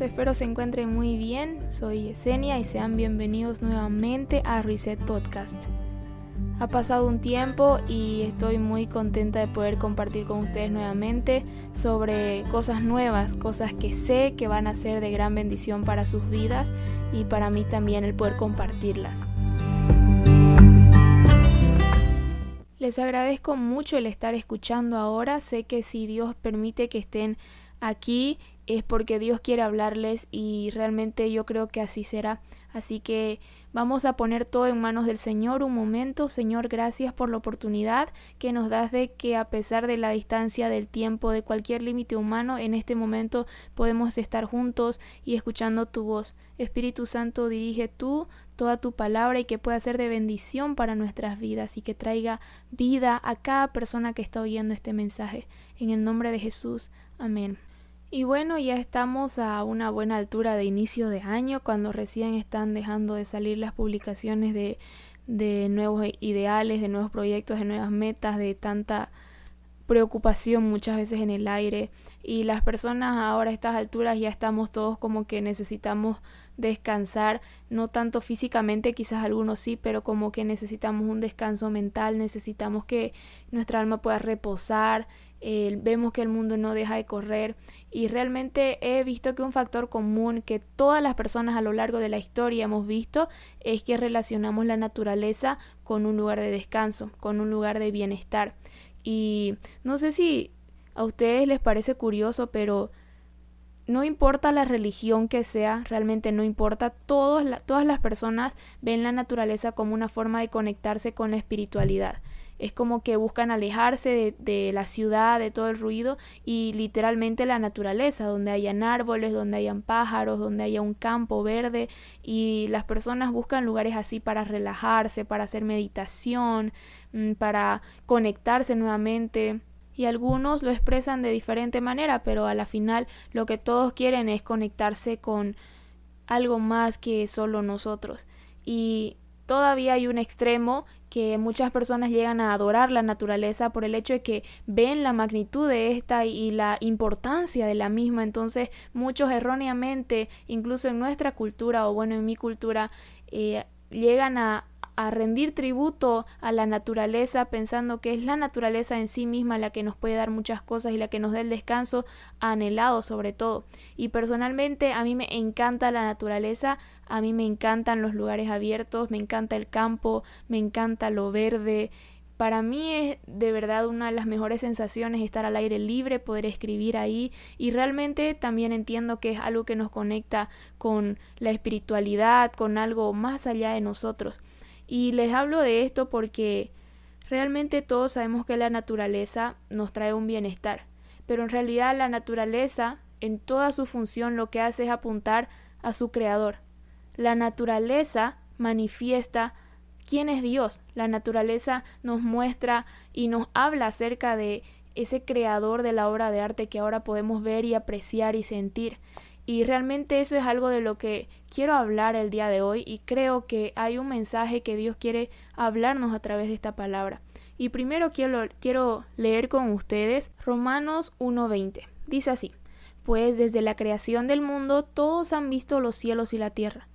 espero se encuentren muy bien. Soy Yesenia y sean bienvenidos nuevamente a Reset Podcast. Ha pasado un tiempo y estoy muy contenta de poder compartir con ustedes nuevamente sobre cosas nuevas, cosas que sé que van a ser de gran bendición para sus vidas y para mí también el poder compartirlas. Les agradezco mucho el estar escuchando ahora. Sé que si Dios permite que estén aquí es porque Dios quiere hablarles y realmente yo creo que así será. Así que vamos a poner todo en manos del Señor un momento. Señor, gracias por la oportunidad que nos das de que a pesar de la distancia del tiempo, de cualquier límite humano, en este momento podemos estar juntos y escuchando tu voz. Espíritu Santo, dirige tú toda tu palabra y que pueda ser de bendición para nuestras vidas y que traiga vida a cada persona que está oyendo este mensaje. En el nombre de Jesús. Amén. Y bueno, ya estamos a una buena altura de inicio de año, cuando recién están dejando de salir las publicaciones de, de nuevos ideales, de nuevos proyectos, de nuevas metas, de tanta preocupación muchas veces en el aire. Y las personas ahora a estas alturas ya estamos todos como que necesitamos descansar, no tanto físicamente, quizás algunos sí, pero como que necesitamos un descanso mental, necesitamos que nuestra alma pueda reposar, vemos que el mundo no deja de correr y realmente he visto que un factor común que todas las personas a lo largo de la historia hemos visto es que relacionamos la naturaleza con un lugar de descanso, con un lugar de bienestar. Y no sé si a ustedes les parece curioso, pero no importa la religión que sea, realmente no importa, todas las personas ven la naturaleza como una forma de conectarse con la espiritualidad. Es como que buscan alejarse de, la ciudad, de todo el ruido y literalmente la naturaleza, donde hayan árboles, donde hayan pájaros, donde haya un campo verde y las personas buscan lugares así para relajarse, para hacer meditación, mm, para conectarse nuevamente y algunos lo expresan de diferente manera, pero a la final lo que todos quieren es conectarse con algo más que solo nosotros. Y todavía hay un extremo que muchas personas llegan a adorar la naturaleza por el hecho de que ven la magnitud de esta y la importancia de la misma. Entonces muchos erróneamente, incluso en nuestra cultura o bueno en mi cultura, eh, llegan a a rendir tributo a la naturaleza pensando que es la naturaleza en sí misma la que nos puede dar muchas cosas y la que nos da el descanso anhelado sobre todo. Y personalmente a mí me encanta la naturaleza, a mí me encantan los lugares abiertos, me encanta el campo, me encanta lo verde. Para mí es de verdad una de las mejores sensaciones estar al aire libre, poder escribir ahí y realmente también entiendo que es algo que nos conecta con la espiritualidad, con algo más allá de nosotros. Y les hablo de esto porque realmente todos sabemos que la naturaleza nos trae un bienestar, pero en realidad la naturaleza en toda su función lo que hace es apuntar a su creador. La naturaleza manifiesta quién es Dios. La naturaleza nos muestra y nos habla acerca de ese creador de la obra de arte que ahora podemos ver y apreciar y sentir. Y realmente eso es algo de lo que quiero hablar el día de hoy y creo que hay un mensaje que Dios quiere hablarnos a través de esta palabra. Y primero quiero, quiero leer con ustedes Romanos 1.20. Dice así, pues desde la creación del mundo todos han visto los cielos y la tierra.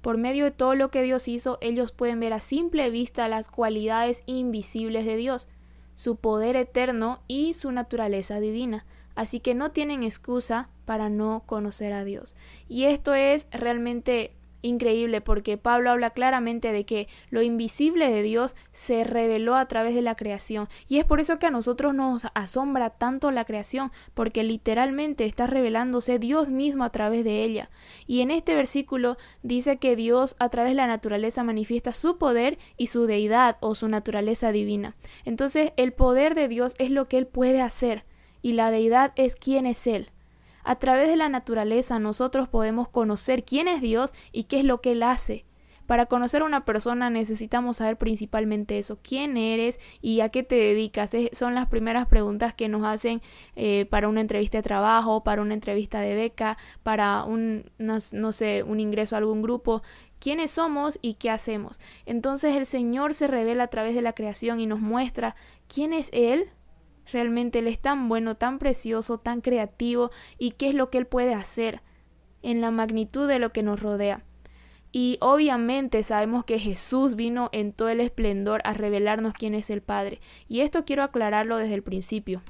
Por medio de todo lo que Dios hizo, ellos pueden ver a simple vista las cualidades invisibles de Dios, su poder eterno y su naturaleza divina Así que no tienen excusa para no conocer a Dios. Y esto es realmente increíble porque Pablo habla claramente de que lo invisible de Dios se reveló a través de la creación. Y es por eso que a nosotros nos asombra tanto la creación porque literalmente está revelándose Dios mismo a través de ella. Y en este versículo dice que Dios a través de la naturaleza manifiesta su poder y su deidad o su naturaleza divina. Entonces el poder de Dios es lo que él puede hacer y la deidad es quién es Él. A través de la naturaleza nosotros podemos conocer quién es Dios y qué es lo que Él hace. Para conocer a una persona necesitamos saber principalmente eso, quién eres y a qué te dedicas. son las primeras preguntas que nos hacen eh, para una entrevista de trabajo, para una entrevista de beca, para un, no, no sé, un ingreso a algún grupo. ¿Quiénes somos y qué hacemos? Entonces el Señor se revela a través de la creación y nos muestra quién es Él Realmente Él es tan bueno, tan precioso, tan creativo y qué es lo que Él puede hacer. en la magnitud de lo que nos rodea. Y obviamente sabemos que Jesús vino en todo el esplendor a revelarnos quién es el Padre. Y esto quiero aclararlo desde el principio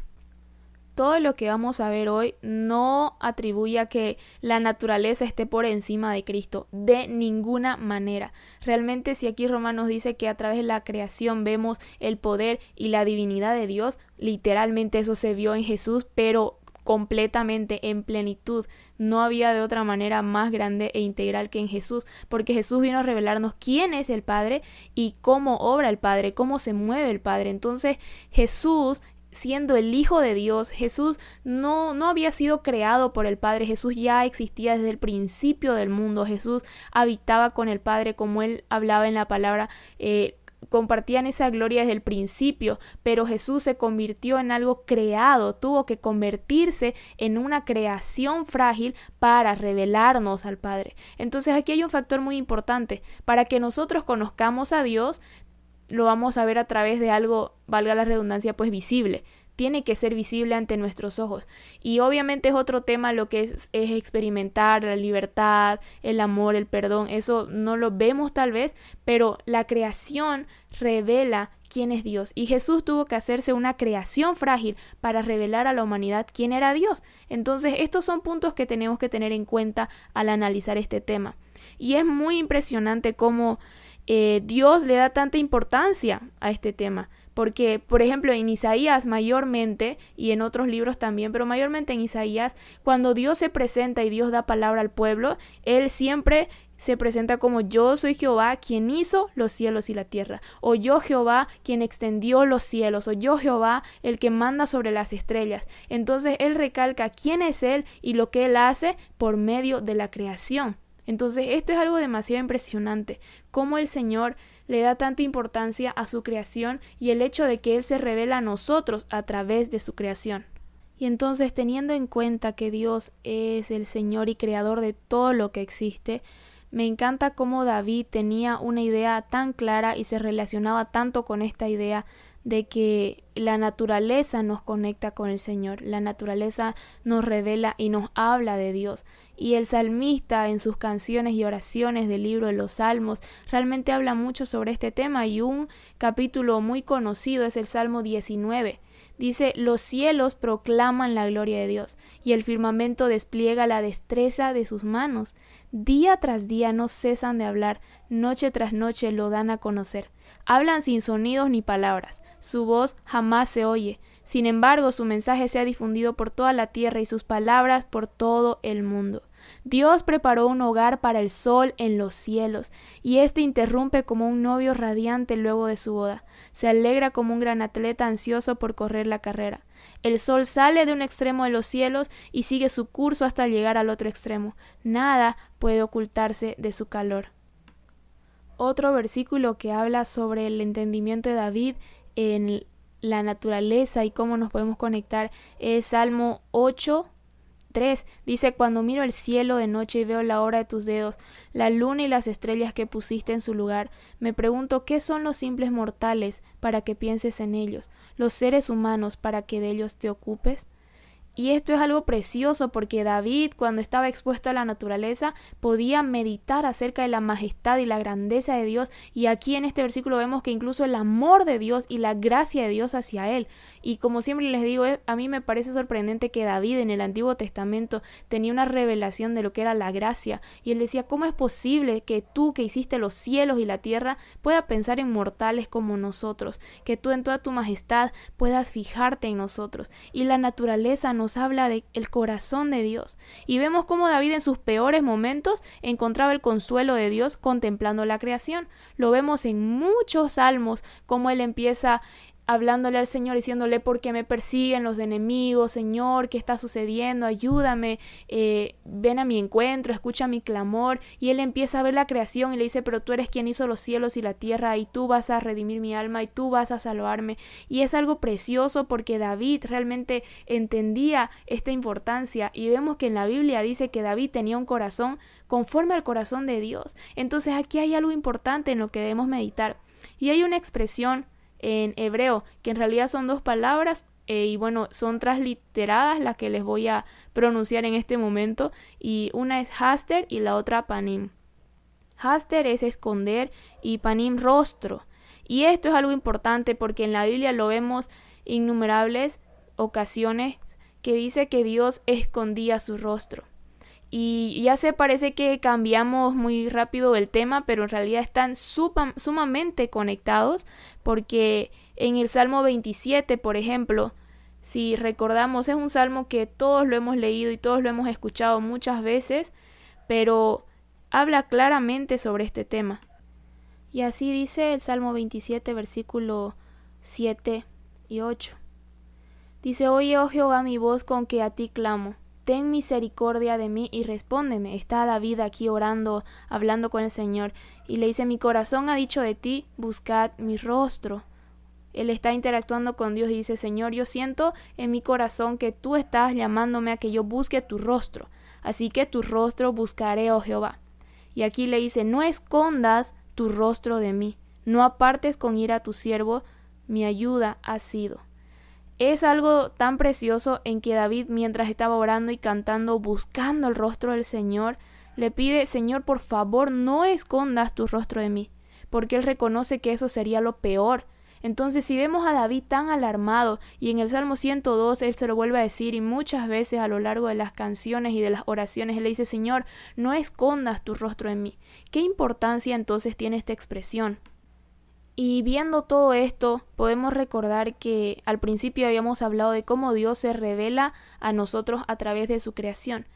todo lo que vamos a ver hoy no atribuye a que la naturaleza esté por encima de Cristo, de ninguna manera. Realmente si aquí Romanos dice que a través de la creación vemos el poder y la divinidad de Dios, literalmente eso se vio en Jesús, pero completamente en plenitud. No había de otra manera más grande e integral que en Jesús, porque Jesús vino a revelarnos quién es el Padre y cómo obra el Padre, cómo se mueve el Padre. Entonces Jesús siendo el Hijo de Dios, Jesús no, no había sido creado por el Padre, Jesús ya existía desde el principio del mundo, Jesús habitaba con el Padre como él hablaba en la palabra. Eh, compartían esa gloria desde el principio, pero Jesús se convirtió en algo creado, tuvo que convertirse en una creación frágil para revelarnos al Padre. Entonces aquí hay un factor muy importante. Para que nosotros conozcamos a Dios, lo vamos a ver a través de algo, valga la redundancia, pues visible. Tiene que ser visible ante nuestros ojos. Y obviamente es otro tema lo que es, es experimentar la libertad, el amor, el perdón. Eso no lo vemos tal vez, pero la creación revela quién es Dios. Y Jesús tuvo que hacerse una creación frágil para revelar a la humanidad quién era Dios. Entonces, estos son puntos que tenemos que tener en cuenta al analizar este tema. Y es muy impresionante cómo eh, Dios le da tanta importancia a este tema. Porque, por ejemplo, en Isaías mayormente, y en otros libros también, pero mayormente en Isaías, cuando Dios se presenta y Dios da palabra al pueblo, Él siempre se presenta como yo soy Jehová quien hizo los cielos y la tierra, o yo Jehová quien extendió los cielos, o yo Jehová el que manda sobre las estrellas. Entonces Él recalca quién es Él y lo que Él hace por medio de la creación. Entonces esto es algo demasiado impresionante, cómo el Señor le da tanta importancia a su creación y el hecho de que Él se revela a nosotros a través de su creación. Y entonces teniendo en cuenta que Dios es el Señor y creador de todo lo que existe, me encanta cómo David tenía una idea tan clara y se relacionaba tanto con esta idea de que la naturaleza nos conecta con el Señor, la naturaleza nos revela y nos habla de Dios. Y el salmista en sus canciones y oraciones del libro de los Salmos realmente habla mucho sobre este tema y un capítulo muy conocido es el Salmo 19. Dice, los cielos proclaman la gloria de Dios y el firmamento despliega la destreza de sus manos. Día tras día no cesan de hablar, noche tras noche lo dan a conocer. Hablan sin sonidos ni palabras su voz jamás se oye. Sin embargo, su mensaje se ha difundido por toda la tierra y sus palabras por todo el mundo. Dios preparó un hogar para el sol en los cielos, y éste interrumpe como un novio radiante luego de su boda. Se alegra como un gran atleta ansioso por correr la carrera. El sol sale de un extremo de los cielos y sigue su curso hasta llegar al otro extremo. Nada puede ocultarse de su calor. Otro versículo que habla sobre el entendimiento de David en la naturaleza y cómo nos podemos conectar es Salmo 8, 3. Dice, cuando miro el cielo de noche y veo la hora de tus dedos, la luna y las estrellas que pusiste en su lugar, me pregunto qué son los simples mortales para que pienses en ellos, los seres humanos para que de ellos te ocupes. Y esto es algo precioso porque David, cuando estaba expuesto a la naturaleza, podía meditar acerca de la majestad y la grandeza de Dios. Y aquí en este versículo vemos que incluso el amor de Dios y la gracia de Dios hacia él. Y como siempre les digo, eh, a mí me parece sorprendente que David en el Antiguo Testamento tenía una revelación de lo que era la gracia. Y él decía, ¿cómo es posible que tú que hiciste los cielos y la tierra pueda pensar en mortales como nosotros? Que tú en toda tu majestad puedas fijarte en nosotros. Y la naturaleza no habla del el corazón de Dios. Y vemos cómo David en sus peores momentos encontraba el consuelo de Dios contemplando la creación. Lo vemos en muchos salmos, como él empieza hablándole al Señor, diciéndole, ¿por qué me persiguen los enemigos? Señor, ¿qué está sucediendo? Ayúdame, eh, ven a mi encuentro, escucha mi clamor. Y él empieza a ver la creación y le dice, pero tú eres quien hizo los cielos y la tierra y tú vas a redimir mi alma y tú vas a salvarme. Y es algo precioso porque David realmente entendía esta importancia y vemos que en la Biblia dice que David tenía un corazón conforme al corazón de Dios. Entonces aquí hay algo importante en lo que debemos meditar. Y hay una expresión en hebreo, que en realidad son dos palabras eh, y bueno, son transliteradas las que les voy a pronunciar en este momento y una es haster y la otra panim. Haster es esconder y panim rostro. Y esto es algo importante porque en la Biblia lo vemos innumerables ocasiones que dice que Dios escondía su rostro. Y ya se parece que cambiamos muy rápido el tema, pero en realidad están sumamente conectados porque en el Salmo 27, por ejemplo, si recordamos, es un salmo que todos lo hemos leído y todos lo hemos escuchado muchas veces, pero habla claramente sobre este tema. Y así dice el Salmo 27, versículo 7 y 8. Dice, Oye, oh Jehová, mi voz con que a ti clamo. Ten misericordia de mí y respóndeme. Está David aquí orando, hablando con el Señor, y le dice, Mi corazón ha dicho de ti, buscad mi rostro. Él está interactuando con Dios y dice, Señor, yo siento en mi corazón que tú estás llamándome a que yo busque tu rostro. Así que tu rostro buscaré, oh Jehová. Y aquí le dice, no escondas tu rostro de mí, no apartes con ira a tu siervo, mi ayuda ha sido. Es algo tan precioso en que David, mientras estaba orando y cantando, buscando el rostro del Señor, le pide, Señor, por favor, no escondas tu rostro de mí, porque él reconoce que eso sería lo peor. Entonces, si vemos a David tan alarmado, y en el Salmo 102 él se lo vuelve a decir, y muchas veces a lo largo de las canciones y de las oraciones él le dice, Señor, no escondas tu rostro en mí. ¿Qué importancia entonces tiene esta expresión? Y viendo todo esto, podemos recordar que al principio habíamos hablado de cómo Dios se revela a nosotros a través de su creación.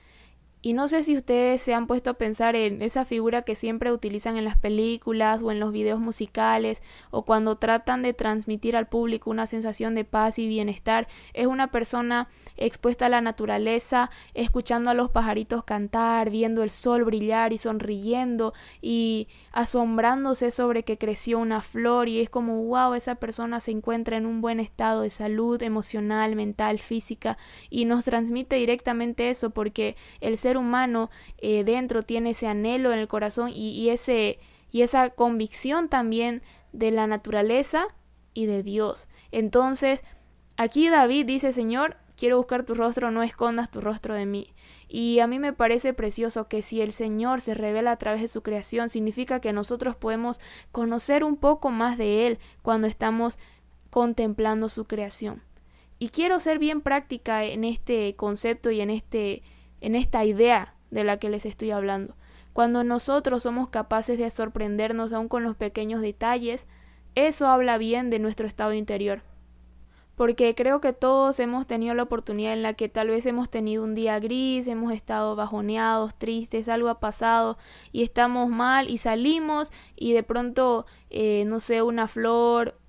Y no sé si ustedes se han puesto a pensar en esa figura que siempre utilizan en las películas o en los videos musicales o cuando tratan de transmitir al público una sensación de paz y bienestar. Es una persona expuesta a la naturaleza, escuchando a los pajaritos cantar, viendo el sol brillar y sonriendo y asombrándose sobre que creció una flor y es como wow, esa persona se encuentra en un buen estado de salud emocional, mental, física y nos transmite directamente eso porque el ser humano eh, dentro tiene ese anhelo en el corazón y, ese, y esa convicción también de la naturaleza y de Dios. Entonces, aquí David dice, Señor, quiero buscar tu rostro, no escondas tu rostro de mí. Y a mí me parece precioso que si el Señor se revela a través de su creación, significa que nosotros podemos conocer un poco más de Él cuando estamos contemplando su creación. Y quiero ser bien práctica en este concepto y en este en esta idea de la que les estoy hablando. Cuando nosotros somos capaces de sorprendernos aún con los pequeños detalles, eso habla bien de nuestro estado interior. Porque creo que todos hemos tenido la oportunidad en la que tal vez hemos tenido un día gris, hemos estado bajoneados, tristes, algo ha pasado y estamos mal y salimos y de pronto, eh, no sé, una flor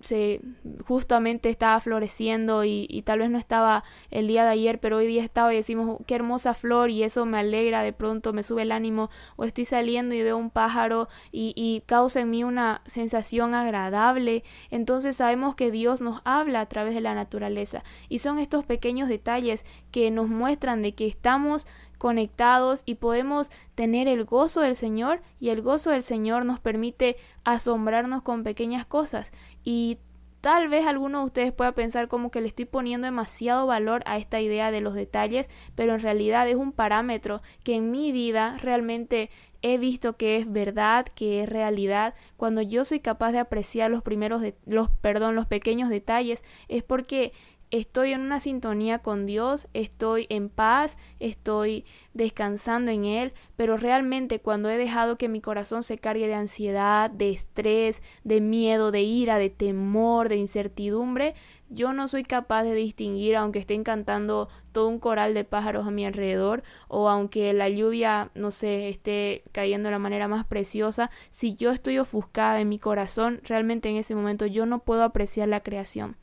se justamente estaba floreciendo y, tal vez no estaba el día de ayer, pero hoy día estaba y decimos qué hermosa flor y eso me alegra, de pronto me sube el ánimo o estoy saliendo y veo un pájaro y, y causa en mí una sensación agradable. Entonces sabemos que Dios nos habla a través de la naturaleza y son estos pequeños detalles que nos muestran de que estamos conectados y podemos tener el gozo del Señor y el gozo del Señor nos permite asombrarnos con pequeñas cosas y Tal vez alguno de ustedes pueda pensar como que le estoy poniendo demasiado valor a esta idea de los detalles, pero en realidad es un parámetro que en mi vida realmente he visto que es verdad, que es realidad. Cuando yo soy capaz de apreciar los primeros los perdón, los pequeños detalles es porque estoy en una sintonía con Dios, estoy en paz, estoy descansando en Él, pero realmente cuando he dejado que mi corazón se cargue de ansiedad, de estrés, de miedo, de ira, de temor, de incertidumbre, yo no soy capaz de distinguir, aunque estén cantando todo un coral de pájaros a mi alrededor, o aunque la lluvia, no sé, esté cayendo de la manera más preciosa, si yo estoy ofuscada en mi corazón, realmente en ese momento yo no puedo apreciar la creación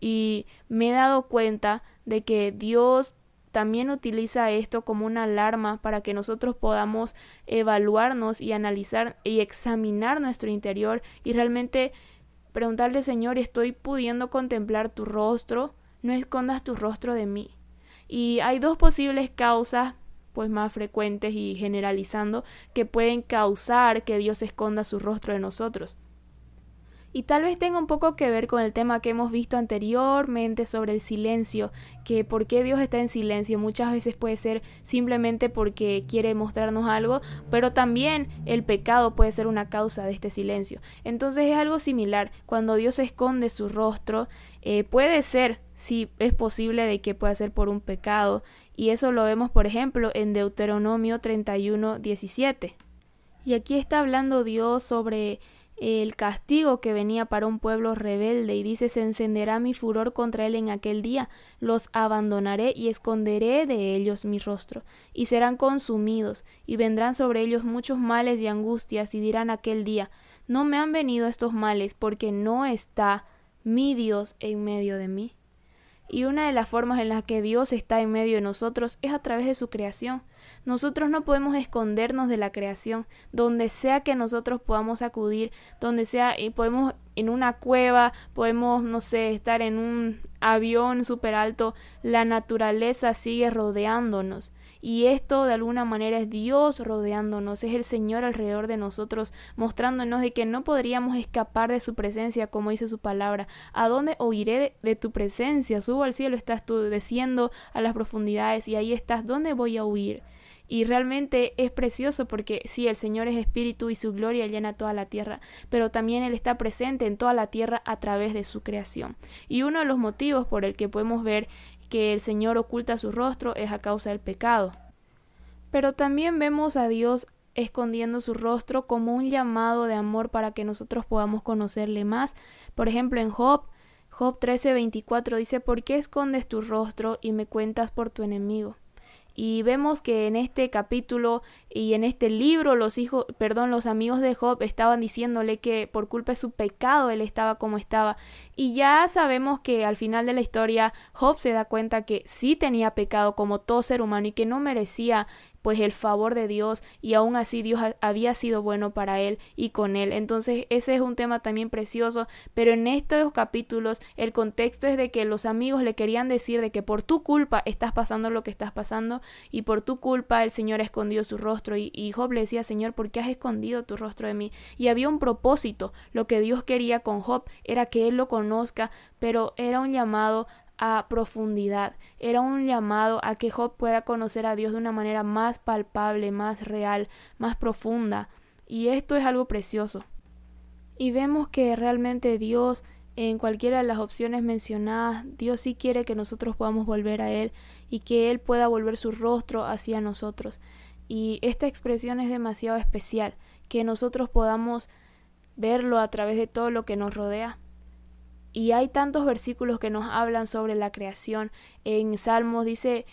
y me he dado cuenta de que Dios también utiliza esto como una alarma para que nosotros podamos evaluarnos y analizar y examinar nuestro interior y realmente preguntarle Señor, estoy pudiendo contemplar tu rostro, no escondas tu rostro de mí. Y hay dos posibles causas pues más frecuentes y generalizando que pueden causar que Dios esconda su rostro de nosotros. Y tal vez tenga un poco que ver con el tema que hemos visto anteriormente sobre el silencio, que por qué Dios está en silencio. Muchas veces puede ser simplemente porque quiere mostrarnos algo, pero también el pecado puede ser una causa de este silencio. Entonces es algo similar. Cuando Dios esconde su rostro, eh, puede ser, si es posible, de que pueda ser por un pecado. Y eso lo vemos, por ejemplo, en Deuteronomio 31, 17. Y aquí está hablando Dios sobre el castigo que venía para un pueblo rebelde y dice se encenderá mi furor contra él en aquel día, los abandonaré y esconderé de ellos mi rostro, y serán consumidos, y vendrán sobre ellos muchos males y angustias, y dirán aquel día no me han venido estos males porque no está mi Dios en medio de mí. Y una de las formas en las que Dios está en medio de nosotros es a través de su creación. Nosotros no podemos escondernos de la creación, donde sea que nosotros podamos acudir, donde sea, y podemos en una cueva, podemos, no sé, estar en un avión súper alto, la naturaleza sigue rodeándonos. Y esto de alguna manera es Dios rodeándonos, es el Señor alrededor de nosotros, mostrándonos de que no podríamos escapar de su presencia, como dice su palabra. ¿A dónde oiré de, tu presencia? Subo al cielo, estás tú desciendo a las profundidades y ahí estás. ¿Dónde voy a huir? Y realmente es precioso porque sí, el Señor es espíritu y su gloria llena toda la tierra, pero también Él está presente en toda la tierra a través de su creación. Y uno de los motivos por el que podemos ver que el Señor oculta su rostro es a causa del pecado. Pero también vemos a Dios escondiendo su rostro como un llamado de amor para que nosotros podamos conocerle más. Por ejemplo, en Job, Job 13:24 dice, ¿por qué escondes tu rostro y me cuentas por tu enemigo? Y vemos que en este capítulo y en este libro los hijos, perdón, los amigos de Job estaban diciéndole que por culpa de su pecado él estaba como estaba. Y ya sabemos que al final de la historia Job se da cuenta que sí tenía pecado como todo ser humano y que no merecía pues el favor de Dios y aún así Dios había sido bueno para él y con él. Entonces ese es un tema también precioso, pero en estos capítulos el contexto es de que los amigos le querían decir de que por tu culpa estás pasando lo que estás pasando y por tu culpa el Señor ha escondido su rostro y, y Job le decía, Señor, ¿por qué has escondido tu rostro de mí? Y había un propósito, lo que Dios quería con Job era que él lo conozca, pero era un llamado a profundidad. Era un llamado a que Job pueda conocer a Dios de una manera más palpable, más real, más profunda. Y esto es algo precioso. Y vemos que realmente Dios, en cualquiera de las opciones mencionadas, Dios sí quiere que nosotros podamos volver a Él y que Él pueda volver su rostro hacia nosotros. Y esta expresión es demasiado especial, que nosotros podamos verlo a través de todo lo que nos rodea. Y hay tantos versículos que nos hablan sobre la creación. En Salmos dice,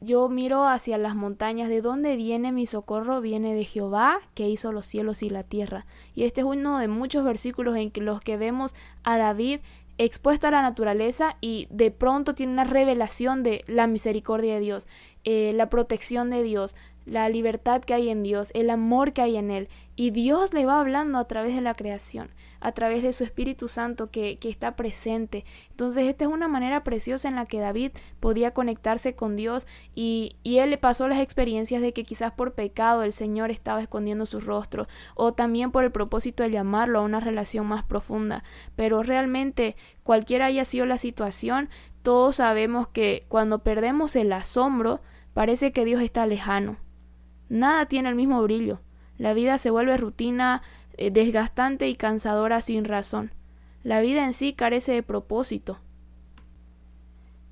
yo miro hacia las montañas, ¿de dónde viene mi socorro? Viene de Jehová, que hizo los cielos y la tierra. Y este es uno de muchos versículos en los que vemos a David expuesta a la naturaleza y de pronto tiene una revelación de la misericordia de Dios, eh, la protección de Dios, la libertad que hay en Dios, el amor que hay en Él. Y Dios le va hablando a través de la creación, a través de su Espíritu Santo que, que, está presente. Entonces esta es una manera preciosa en la que David podía conectarse con Dios y, y él le pasó las experiencias de que quizás por pecado el Señor estaba escondiendo su rostro o también por el propósito de llamarlo a una relación más profunda. Pero realmente cualquiera haya sido la situación, todos sabemos que cuando perdemos el asombro, parece que Dios está lejano Nada tiene el mismo brillo. La vida se vuelve rutina, eh, desgastante y cansadora sin razón. La vida en sí carece de propósito.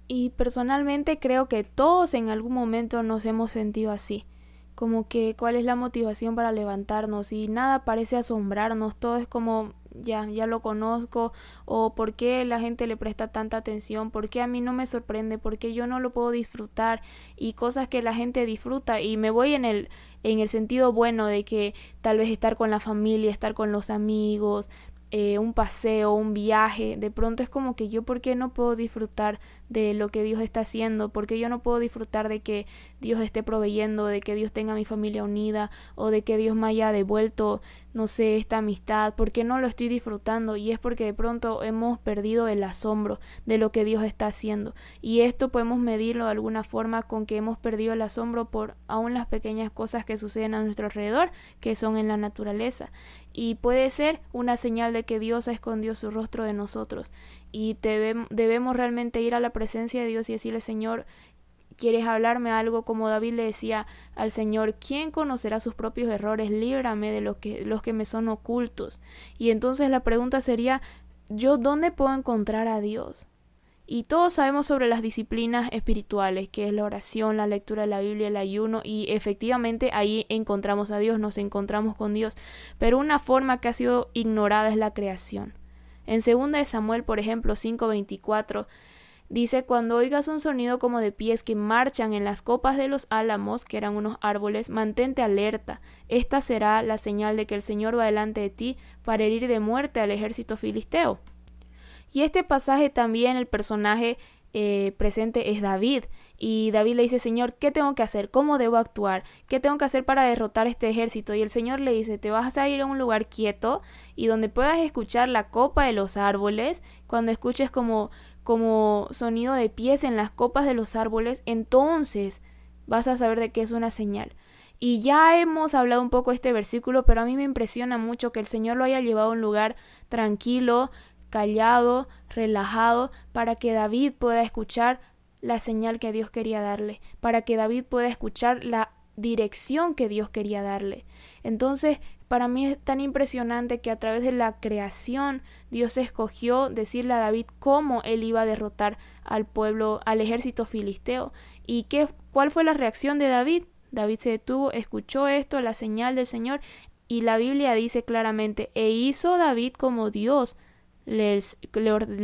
Y personalmente creo que todos en algún momento nos hemos sentido así. Como que cuál es la motivación para levantarnos y nada parece asombrarnos, todo es como ya, ya lo conozco, o por qué la gente le presta tanta atención, por qué a mí no me sorprende, por qué yo no lo puedo disfrutar, y cosas que la gente disfruta, y me voy en el, en el sentido bueno de que tal vez estar con la familia, estar con los amigos, eh, un paseo, un viaje, de pronto es como que yo, ¿por qué no puedo disfrutar de lo que Dios está haciendo? ¿Por qué yo no puedo disfrutar de que Dios esté proveyendo, de que Dios tenga a mi familia unida o de que Dios me haya devuelto, no sé, esta amistad? ¿Por qué no lo estoy disfrutando? Y es porque de pronto hemos perdido el asombro de lo que Dios está haciendo. Y esto podemos medirlo de alguna forma con que hemos perdido el asombro por aún las pequeñas cosas que suceden a nuestro alrededor, que son en la naturaleza. Y puede ser una señal de que Dios ha escondido su rostro de nosotros. Y debemos realmente ir a la presencia de Dios y decirle, Señor, ¿quieres hablarme algo? Como David le decía al Señor, ¿quién conocerá sus propios errores? Líbrame de los que, los que me son ocultos. Y entonces la pregunta sería, ¿yo dónde puedo encontrar a Dios? Y todos sabemos sobre las disciplinas espirituales, que es la oración, la lectura de la Biblia, el ayuno, y efectivamente ahí encontramos a Dios, nos encontramos con Dios. Pero una forma que ha sido ignorada es la creación. En 2 Samuel, por ejemplo, 5:24, dice, cuando oigas un sonido como de pies que marchan en las copas de los álamos, que eran unos árboles, mantente alerta. Esta será la señal de que el Señor va delante de ti para herir de muerte al ejército filisteo. Y este pasaje también el personaje eh, presente es David. Y David le dice, Señor, ¿qué tengo que hacer? ¿Cómo debo actuar? ¿Qué tengo que hacer para derrotar este ejército? Y el Señor le dice, te vas a ir a un lugar quieto y donde puedas escuchar la copa de los árboles. Cuando escuches como, como sonido de pies en las copas de los árboles, entonces vas a saber de qué es una señal. Y ya hemos hablado un poco de este versículo, pero a mí me impresiona mucho que el Señor lo haya llevado a un lugar tranquilo, callado, relajado, para que David pueda escuchar la señal que Dios quería darle, para que David pueda escuchar la dirección que Dios quería darle. Entonces, para mí es tan impresionante que a través de la creación Dios escogió decirle a David cómo él iba a derrotar al pueblo, al ejército filisteo. ¿Y qué, cuál fue la reacción de David? David se detuvo, escuchó esto, la señal del Señor, y la Biblia dice claramente, e hizo David como Dios le,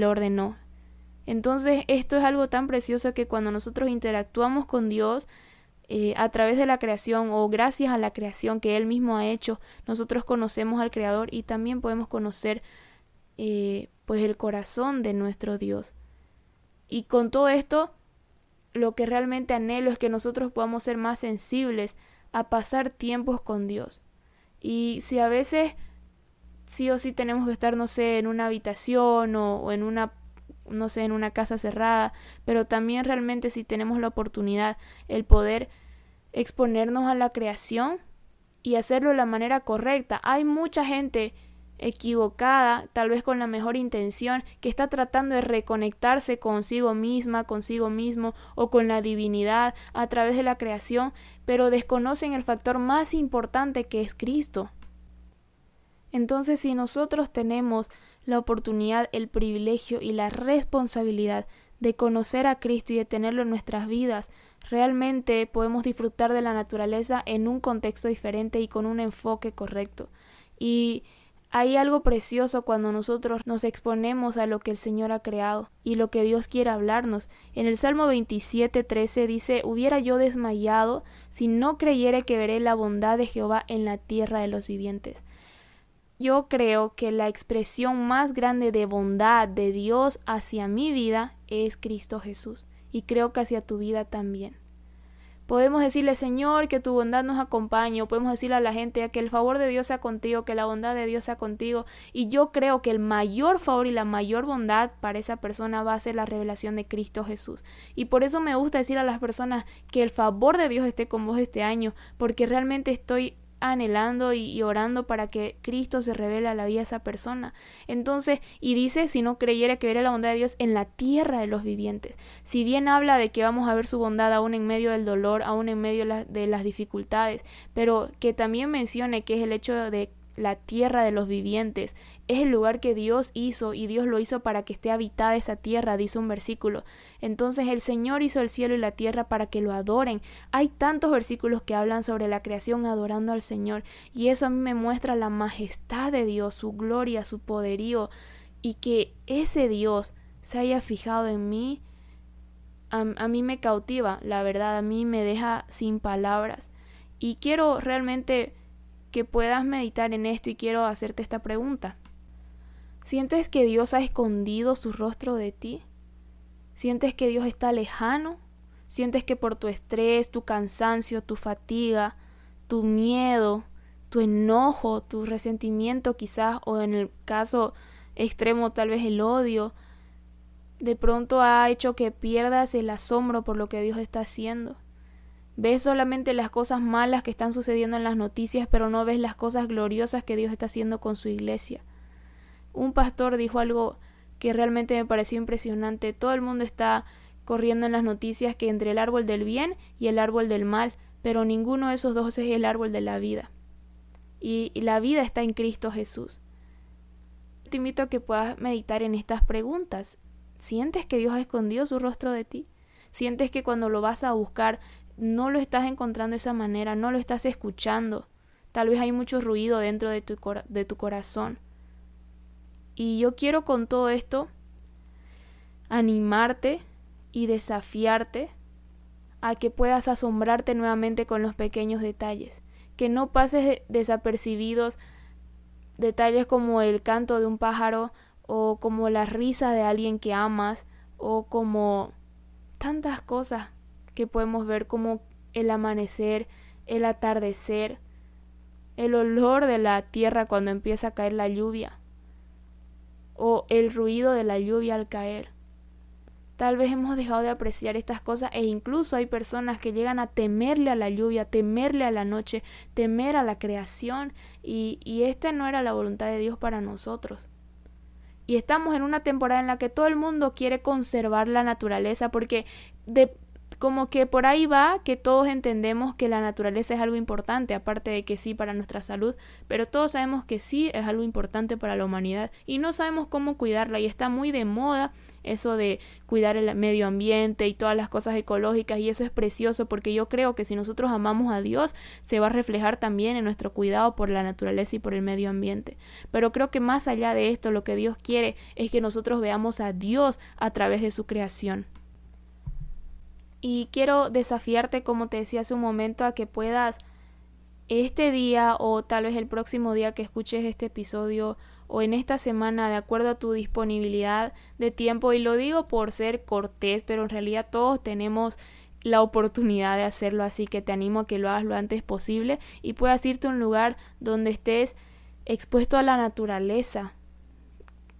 ordenó. Entonces esto es algo tan precioso que cuando nosotros interactuamos con Dios eh, a través de la creación o gracias a la creación que Él mismo ha hecho, nosotros conocemos al Creador y también podemos conocer eh, pues el corazón de nuestro Dios. Y con todo esto, lo que realmente anhelo es que nosotros podamos ser más sensibles a pasar tiempos con Dios. Y si a veces sí o sí tenemos que estar, no sé, en una habitación o, en una no sé, en una casa cerrada, pero también realmente si tenemos la oportunidad, el poder exponernos a la creación y hacerlo de la manera correcta. Hay mucha gente equivocada, tal vez con la mejor intención, que está tratando de reconectarse consigo misma, consigo mismo o con la divinidad a través de la creación, pero desconocen el factor más importante que es Cristo. Entonces, si nosotros tenemos la oportunidad, el privilegio y la responsabilidad de conocer a Cristo y de tenerlo en nuestras vidas, realmente podemos disfrutar de la naturaleza en un contexto diferente y con un enfoque correcto. Y hay algo precioso cuando nosotros nos exponemos a lo que el Señor ha creado y lo que Dios quiere hablarnos. En el Salmo 27, 13 dice, hubiera yo desmayado si no creyere que veré la bondad de Jehová en la tierra de los vivientes. Yo creo que la expresión más grande de bondad de Dios hacia mi vida es Cristo Jesús y creo que hacia tu vida también. Podemos decirle, Señor, que tu bondad nos acompañe, o podemos decirle a la gente que el favor de Dios sea contigo, que la bondad de Dios sea contigo. Y yo creo que el mayor favor y la mayor bondad para esa persona va a ser la revelación de Cristo Jesús. Y por eso me gusta decir a las personas que el favor de Dios esté con vos este año, porque realmente estoy anhelando y, orando para que Cristo se revele a la vida de esa persona. Entonces, y dice, si no creyera que verá la bondad de Dios en la tierra de los vivientes. Si bien habla de que vamos a ver su bondad aún en medio del dolor, aún en medio de las dificultades, pero que también mencione que es el hecho de la tierra de los vivientes. Es el lugar que Dios hizo y Dios lo hizo para que esté habitada esa tierra, dice un versículo. Entonces el Señor hizo el cielo y la tierra para que lo adoren. Hay tantos versículos que hablan sobre la creación adorando al Señor y eso a mí me muestra la majestad de Dios, su gloria, su poderío y que ese Dios se haya fijado en mí. A, a mí me cautiva, la verdad, a mí me deja sin palabras. Y quiero realmente que puedas meditar en esto y quiero hacerte esta pregunta. ¿Sientes que Dios ha escondido su rostro de ti? ¿Sientes que Dios está lejano? ¿Sientes que por tu estrés, tu cansancio, tu fatiga, tu miedo, tu enojo, tu resentimiento quizás, o en el caso extremo tal vez el odio, de pronto ha hecho que pierdas el asombro por lo que Dios está haciendo? Ves solamente las cosas malas que están sucediendo en las noticias, pero no ves las cosas gloriosas que Dios está haciendo con su iglesia. Un pastor dijo algo que realmente me pareció impresionante. Todo el mundo está corriendo en las noticias que entre el árbol del bien y el árbol del mal, pero ninguno de esos dos es el árbol de la vida. Y, la vida está en Cristo Jesús. Te invito a que puedas meditar en estas preguntas. ¿Sientes que Dios ha escondido su rostro de ti? ¿Sientes que cuando lo vas a buscar no lo estás encontrando de esa manera, no lo estás escuchando? Tal vez hay mucho ruido dentro de tu, de tu corazón. Y yo quiero con todo esto animarte y desafiarte a que puedas asombrarte nuevamente con los pequeños detalles, que no pases desapercibidos detalles como el canto de un pájaro o como la risa de alguien que amas o como tantas cosas que podemos ver como el amanecer, el atardecer, el olor de la tierra cuando empieza a caer la lluvia o el ruido de la lluvia al caer. Tal vez hemos dejado de apreciar estas cosas e incluso hay personas que llegan a temerle a la lluvia, temerle a la noche, temer a la creación y, y esta no era la voluntad de Dios para nosotros. Y estamos en una temporada en la que todo el mundo quiere conservar la naturaleza porque de, como que por ahí va que todos entendemos que la naturaleza es algo importante, aparte de que sí para nuestra salud, pero todos sabemos que sí es algo importante para la humanidad y no sabemos cómo cuidarla y está muy de moda eso de cuidar el medio ambiente y todas las cosas ecológicas y eso es precioso porque yo creo que si nosotros amamos a Dios se va a reflejar también en nuestro cuidado por la naturaleza y por el medio ambiente. Pero creo que más allá de esto lo que Dios quiere es que nosotros veamos a Dios a través de su creación. Y quiero desafiarte, como te decía hace un momento, a que puedas este día o tal vez el próximo día que escuches este episodio o en esta semana de acuerdo a tu disponibilidad de tiempo y lo digo por ser cortés pero en realidad todos tenemos la oportunidad de hacerlo así que te animo a que lo hagas lo antes posible y puedas irte a un lugar donde estés expuesto a la naturaleza.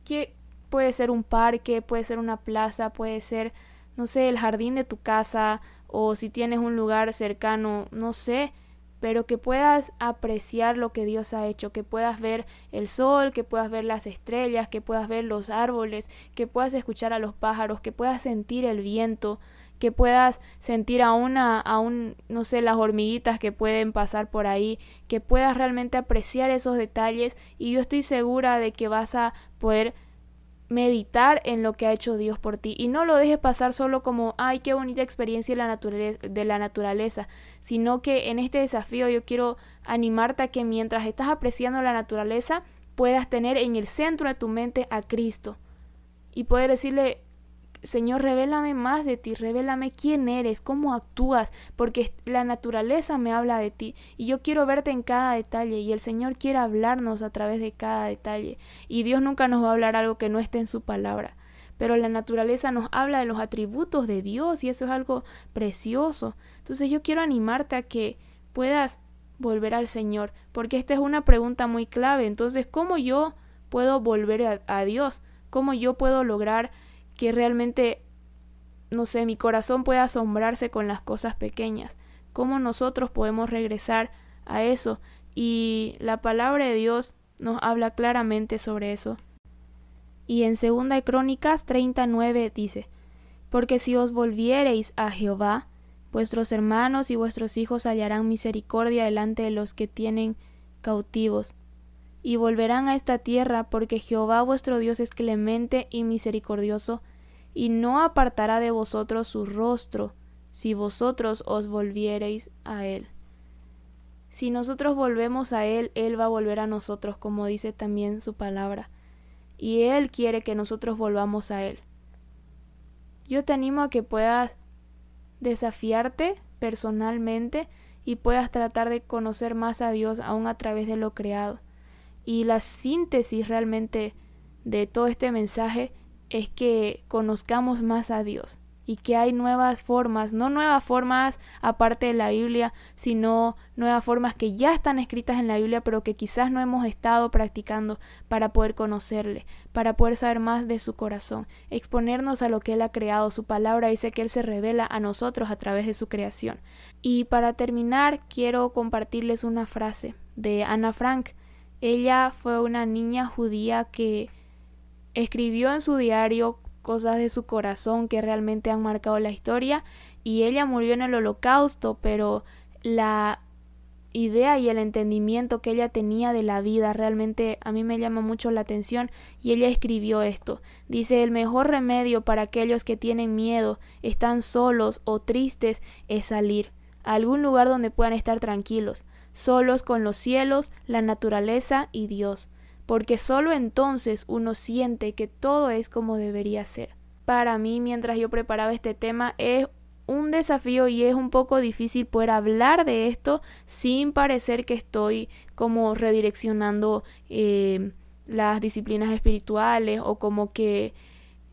Que puede ser un parque puede ser una plaza puede ser no sé, el jardín de tu casa o si tienes un lugar cercano, no sé, pero que puedas apreciar lo que Dios ha hecho, que puedas ver el sol, que puedas ver las estrellas, que puedas ver los árboles, que puedas escuchar a los pájaros, que puedas sentir el viento, que puedas sentir a una, a un, no sé, las hormiguitas que pueden pasar por ahí, que puedas realmente apreciar esos detalles y yo estoy segura de que vas a poder meditar en lo que ha hecho Dios por ti. Y no lo dejes pasar solo como ay qué bonita experiencia de la, naturaleza, sino que en este desafío yo quiero animarte a que mientras estás apreciando la naturaleza puedas tener en el centro de tu mente a Cristo y poder decirle Señor, revélame más de ti, revélame quién eres, cómo actúas, porque la naturaleza me habla de ti y yo quiero verte en cada detalle y el Señor quiere hablarnos a través de cada detalle y Dios nunca nos va a hablar algo que no esté en su palabra. Pero la naturaleza nos habla de los atributos de Dios y eso es algo precioso. Entonces yo quiero animarte a que puedas volver al Señor, porque esta es una pregunta muy clave. Entonces, ¿cómo yo puedo volver a, a Dios? ¿Cómo yo puedo lograr que realmente, no sé, mi corazón pueda asombrarse con las cosas pequeñas. ¿Cómo nosotros podemos regresar a eso? Y la palabra de Dios nos habla claramente sobre eso. Y en segunda de Crónicas 39 dice, Porque si os volviereis a Jehová, vuestros hermanos y vuestros hijos hallarán misericordia delante de los que tienen cautivos, y volverán a esta tierra, porque Jehová vuestro Dios es clemente y misericordioso, y no apartará de vosotros su rostro, si vosotros os volviereis a Él. Si nosotros volvemos a Él, Él va a volver a nosotros, como dice también su palabra. Y Él quiere que nosotros volvamos a Él. Yo te animo a que puedas desafiarte personalmente y puedas tratar de conocer más a Dios aún a través de lo creado. Y la síntesis realmente de todo este mensaje es que conozcamos más a Dios y que hay nuevas formas, no nuevas formas aparte de la Biblia, sino nuevas formas que ya están escritas en la Biblia, pero que quizás no hemos estado practicando para poder conocerle, para poder saber más de su corazón, exponernos a lo que Él ha creado. Su palabra dice que Él se revela a nosotros a través de su creación. Y para terminar, quiero compartirles una frase de Ana Frank. Ella fue una niña judía que escribió en su diario cosas de su corazón que realmente han marcado la historia y ella murió en el holocausto, pero la idea y el entendimiento que ella tenía de la vida realmente a mí me llama mucho la atención y ella escribió esto. Dice, el mejor remedio para aquellos que tienen miedo, están solos o tristes es salir a algún lugar donde puedan estar tranquilos, solos con los cielos, la naturaleza y Dios porque solo entonces uno siente que todo es como debería ser. Para mí, mientras yo preparaba este tema, es un desafío y es un poco difícil poder hablar de esto sin parecer que estoy como redireccionando eh, las disciplinas espirituales o como que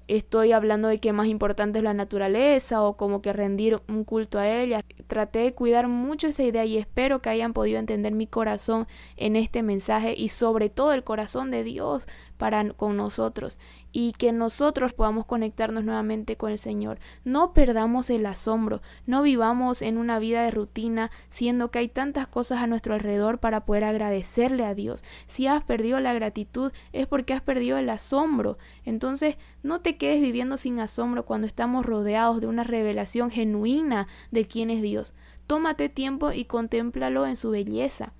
estoy hablando de que más importante es la naturaleza o como que rendir un culto a ella. Traté de cuidar mucho esa idea y espero que hayan podido entender mi corazón en este mensaje y sobre todo el corazón de Dios para con nosotros y que nosotros podamos conectarnos nuevamente con el Señor. No perdamos el asombro, no vivamos en una vida de rutina, siendo que hay tantas cosas a nuestro alrededor para poder agradecerle a Dios. Si has perdido la gratitud es porque has perdido el asombro. Entonces, no te quedes viviendo sin asombro cuando estamos rodeados de una revelación genuina de quién es Dios. Tómate tiempo y contémplalo en su belleza.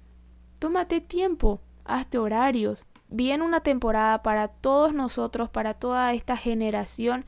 Tómate tiempo, hazte horarios, viene una temporada para todos nosotros, para toda esta generación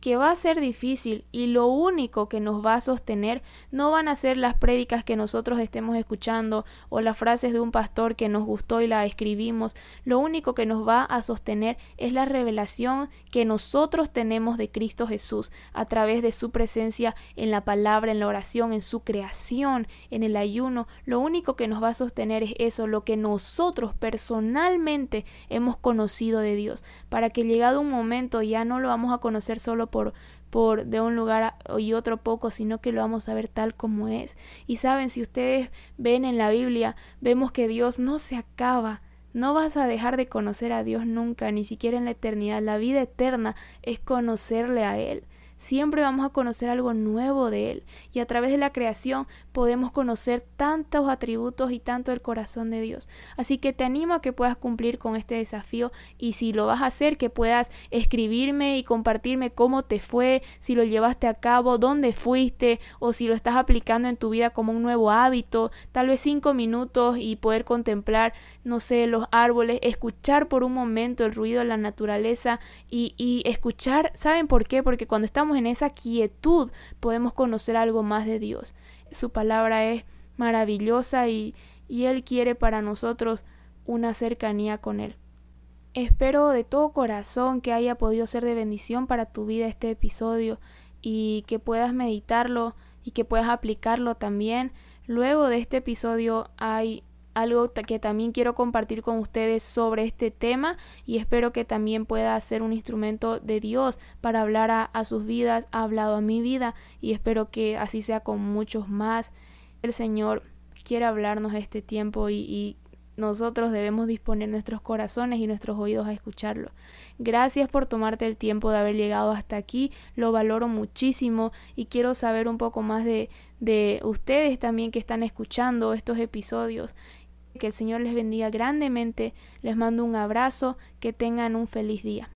que va a ser difícil y lo único que nos va a sostener no van a ser las prédicas que nosotros estemos escuchando o las frases de un pastor que nos gustó y la escribimos. Lo único que nos va a sostener es la revelación que nosotros tenemos de Cristo Jesús a través de su presencia en la palabra, en la oración, en su creación, en el ayuno. Lo único que nos va a sostener es eso, lo que nosotros personalmente hemos conocido de Dios, para que llegado un momento ya no lo vamos a conocer solo por, por de un lugar y otro poco, sino que lo vamos a ver tal como es. Y saben, si ustedes ven en la Biblia, vemos que Dios no se acaba. No vas a dejar de conocer a Dios nunca, ni siquiera en la eternidad. La vida eterna es conocerle a Él. Siempre vamos a conocer algo nuevo de Él y a través de la creación podemos conocer tantos atributos y tanto el corazón de Dios. Así que te animo a que puedas cumplir con este desafío y si lo vas a hacer, que puedas escribirme y compartirme cómo te fue, si lo llevaste a cabo, dónde fuiste o si lo estás aplicando en tu vida como un nuevo hábito, tal vez cinco minutos y poder contemplar, no sé, los árboles, escuchar por un momento el ruido de la naturaleza y, y escuchar, ¿saben por qué? Porque cuando estamos en esa quietud, podemos conocer algo más de Dios. Su palabra es maravillosa y, y Él quiere para nosotros una cercanía con Él. Espero de todo corazón que haya podido ser de bendición para tu vida este episodio y que puedas meditarlo y que puedas aplicarlo también. Luego de este episodio hay algo que también quiero compartir con ustedes sobre este tema y espero que también pueda ser un instrumento de Dios para hablar a, sus vidas, ha hablado a mi vida y espero que así sea con muchos más. El Señor quiere hablarnos este tiempo y, y nosotros debemos disponer nuestros corazones y nuestros oídos a escucharlo. Gracias por tomarte el tiempo de haber llegado hasta aquí, lo valoro muchísimo y quiero saber un poco más de, de ustedes también que están escuchando estos episodios que el Señor les bendiga grandemente. Les mando un abrazo. Que tengan un feliz día.